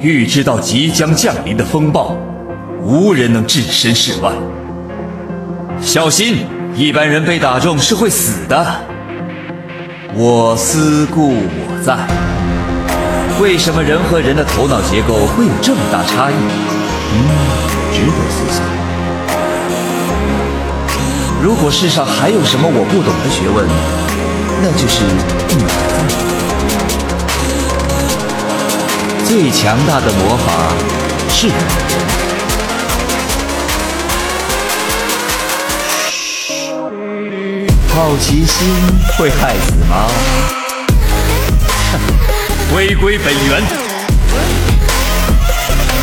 预知到即将降临的风暴，无人能置身事外。小心，一般人被打中是会死的。我思故我在。为什么人和人的头脑结构会有这么大差异？嗯，值得思想。如果世上还有什么我不懂的学问，那就是脑子。最强大的魔法是。好奇心会害死猫。回归本源。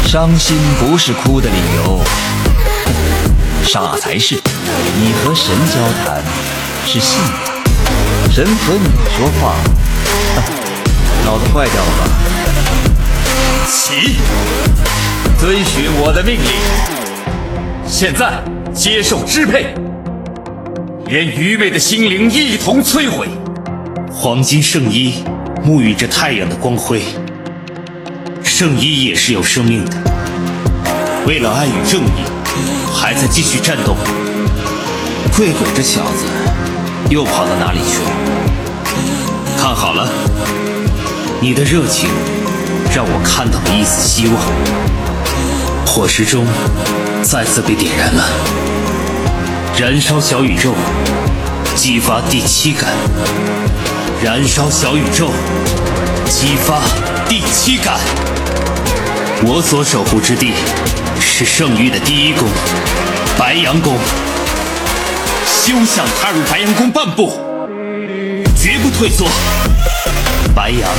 伤心不是哭的理由，傻才是。你和神交谈是信仰，神和你说话，脑子坏掉了吧？起，遵循我的命令。现在接受支配，连愚昧的心灵一同摧毁。黄金圣衣。沐浴着太阳的光辉，圣衣也是有生命的。为了爱与正义，还在继续战斗。贵鬼这小子又跑到哪里去了？看好了，你的热情让我看到了一丝希望。火石中再次被点燃了，燃烧小宇宙，激发第七感。燃烧小宇宙，激发第七感。我所守护之地是圣域的第一宫——白羊宫。休想踏入白羊宫半步，绝不退缩。白羊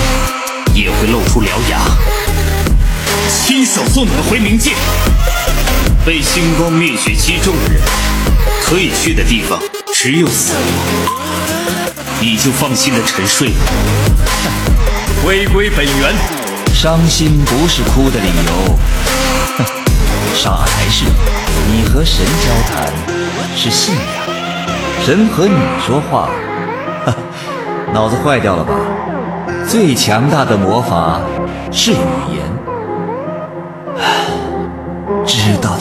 也会露出獠牙，亲手送你们回冥界。被星光灭绝击中的人，可以去的地方只有死亡。你就放心的沉睡吧，回归本源。伤心不是哭的理由，傻才是。你和神交谈是信仰，神和你说话，脑子坏掉了吧？最强大的魔法是语言，知道。